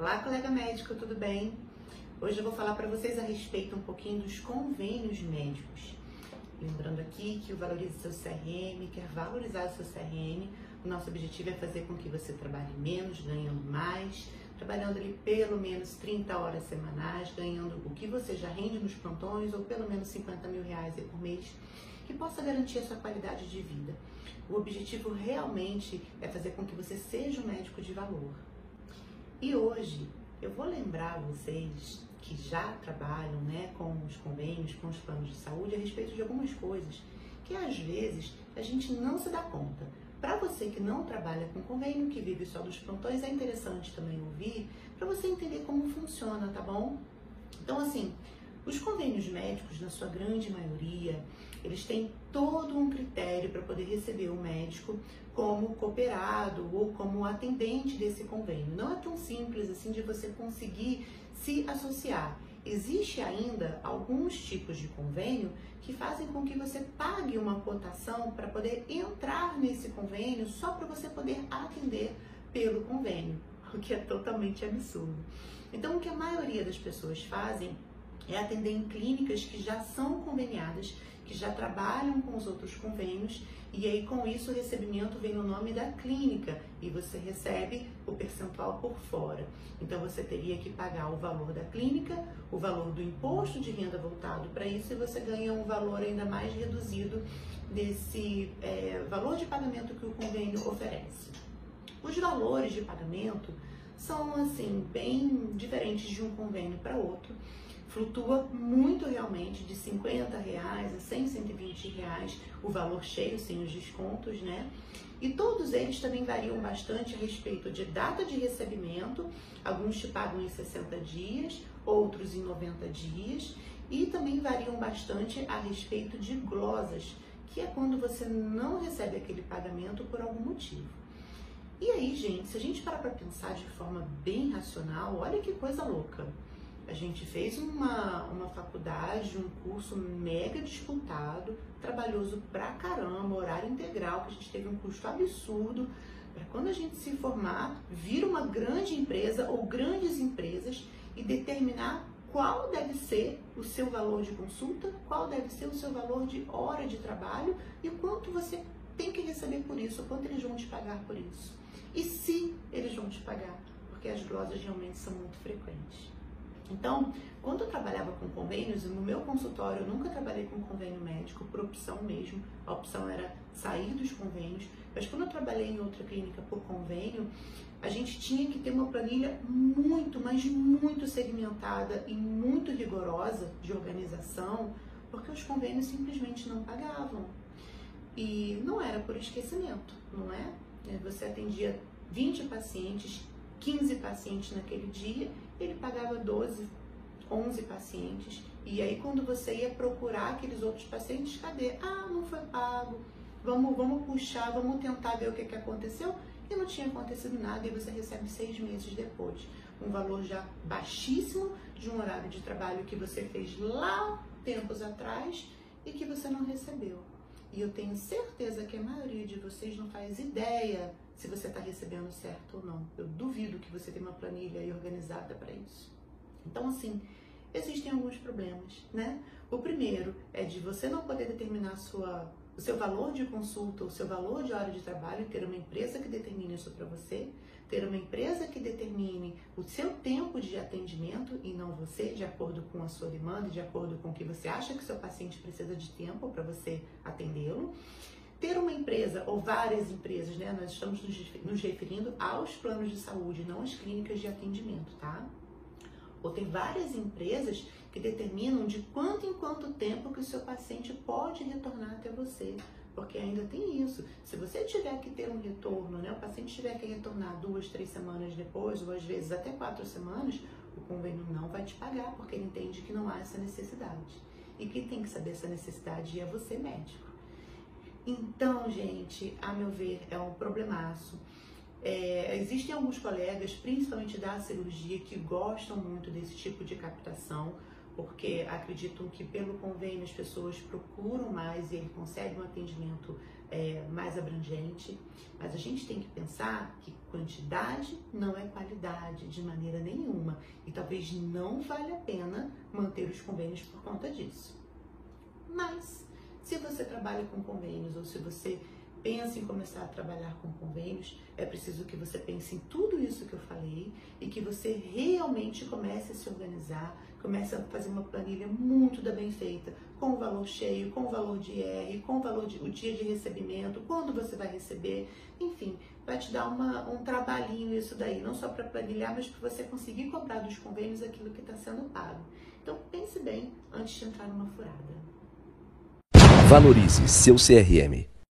Olá, colega médico, tudo bem? Hoje eu vou falar para vocês a respeito um pouquinho dos convênios médicos. Lembrando aqui que o Valorize Seu CRM quer valorizar o seu CRM. O nosso objetivo é fazer com que você trabalhe menos, ganhando mais, trabalhando ali pelo menos 30 horas semanais, ganhando o que você já rende nos plantões ou pelo menos 50 mil reais por mês, que possa garantir a sua qualidade de vida. O objetivo realmente é fazer com que você seja um médico de valor. E hoje eu vou lembrar vocês que já trabalham né, com os convênios, com os planos de saúde, a respeito de algumas coisas que às vezes a gente não se dá conta. Para você que não trabalha com convênio, que vive só dos plantões, é interessante também ouvir para você entender como funciona, tá bom? Então, assim, os convênios médicos, na sua grande maioria, eles têm todo um critério para poder receber o médico como cooperado ou como atendente desse convênio. Não é tão simples assim de você conseguir se associar. Existe ainda alguns tipos de convênio que fazem com que você pague uma cotação para poder entrar nesse convênio só para você poder atender pelo convênio, o que é totalmente absurdo. Então, o que a maioria das pessoas fazem é atender em clínicas que já são conveniadas, que já trabalham com os outros convênios, e aí com isso o recebimento vem no nome da clínica e você recebe o percentual por fora. Então você teria que pagar o valor da clínica, o valor do imposto de renda voltado para isso, e você ganha um valor ainda mais reduzido desse é, valor de pagamento que o convênio oferece. Os valores de pagamento são assim bem diferentes de um convênio para outro flutua muito realmente de 50 reais a 100, 120 reais o valor cheio sem os descontos, né? E todos eles também variam bastante a respeito de data de recebimento, alguns te pagam em 60 dias, outros em 90 dias, e também variam bastante a respeito de glosas, que é quando você não recebe aquele pagamento por algum motivo. E aí, gente, se a gente parar para pensar de forma bem racional, olha que coisa louca. A gente fez uma, uma faculdade, um curso mega disputado, trabalhoso pra caramba, horário integral, que a gente teve um custo absurdo, para quando a gente se formar, vir uma grande empresa ou grandes empresas e determinar qual deve ser o seu valor de consulta, qual deve ser o seu valor de hora de trabalho e quanto você tem que receber por isso, quanto eles vão te pagar por isso. E se eles vão te pagar, porque as glosas realmente são muito frequentes. Então, quando eu trabalhava com convênios, no meu consultório eu nunca trabalhei com convênio médico, por opção mesmo. A opção era sair dos convênios. Mas quando eu trabalhei em outra clínica por convênio, a gente tinha que ter uma planilha muito, mas muito segmentada e muito rigorosa de organização, porque os convênios simplesmente não pagavam. E não era por esquecimento, não é? Você atendia 20 pacientes, 15 pacientes naquele dia, ele pagava 12, 11 pacientes. E aí, quando você ia procurar aqueles outros pacientes, cadê? Ah, não foi pago. Vamos, vamos puxar, vamos tentar ver o que, que aconteceu. E não tinha acontecido nada, e você recebe seis meses depois. Um valor já baixíssimo de um horário de trabalho que você fez lá tempos atrás e que você não recebeu. E eu tenho certeza que a maioria de vocês não faz ideia se você está recebendo certo ou não. Eu duvido que você tenha uma planilha aí organizada para isso. Então, assim, existem alguns problemas, né? O primeiro é de você não poder determinar sua, o seu valor de consulta, o seu valor de hora de trabalho, ter uma empresa que determine isso para você, ter uma empresa que determine o seu tempo de atendimento e não você, de acordo com a sua demanda, de acordo com o que você acha que seu paciente precisa de tempo para você atendê-lo ter uma empresa ou várias empresas, né? Nós estamos nos referindo aos planos de saúde, não às clínicas de atendimento, tá? Ou ter várias empresas que determinam de quanto em quanto tempo que o seu paciente pode retornar até você. Porque ainda tem isso. Se você tiver que ter um retorno, né? O paciente tiver que retornar duas, três semanas depois, ou às vezes até quatro semanas, o convênio não vai te pagar, porque ele entende que não há essa necessidade. E quem tem que saber essa necessidade é você, médico. Então, gente, a meu ver, é um problemaço. É, existem alguns colegas, principalmente da cirurgia, que gostam muito desse tipo de captação, porque acreditam que pelo convênio as pessoas procuram mais e ele consegue um atendimento é, mais abrangente, mas a gente tem que pensar que quantidade não é qualidade de maneira nenhuma e talvez não vale a pena manter os convênios por conta disso. Mas se você trabalha com convênios ou se você pensa em começar a trabalhar com convênios, é preciso que você pense em tudo isso que eu falei e que você realmente comece a se organizar, comece a fazer uma planilha muito bem feita, com o valor cheio, com o valor de IR, com o valor de o dia de recebimento, quando você vai receber, enfim, vai te dar uma, um trabalhinho isso daí, não só para planilhar, mas para você conseguir cobrar dos convênios aquilo que está sendo pago. Então pense bem antes de entrar numa furada. Valorize seu CRM.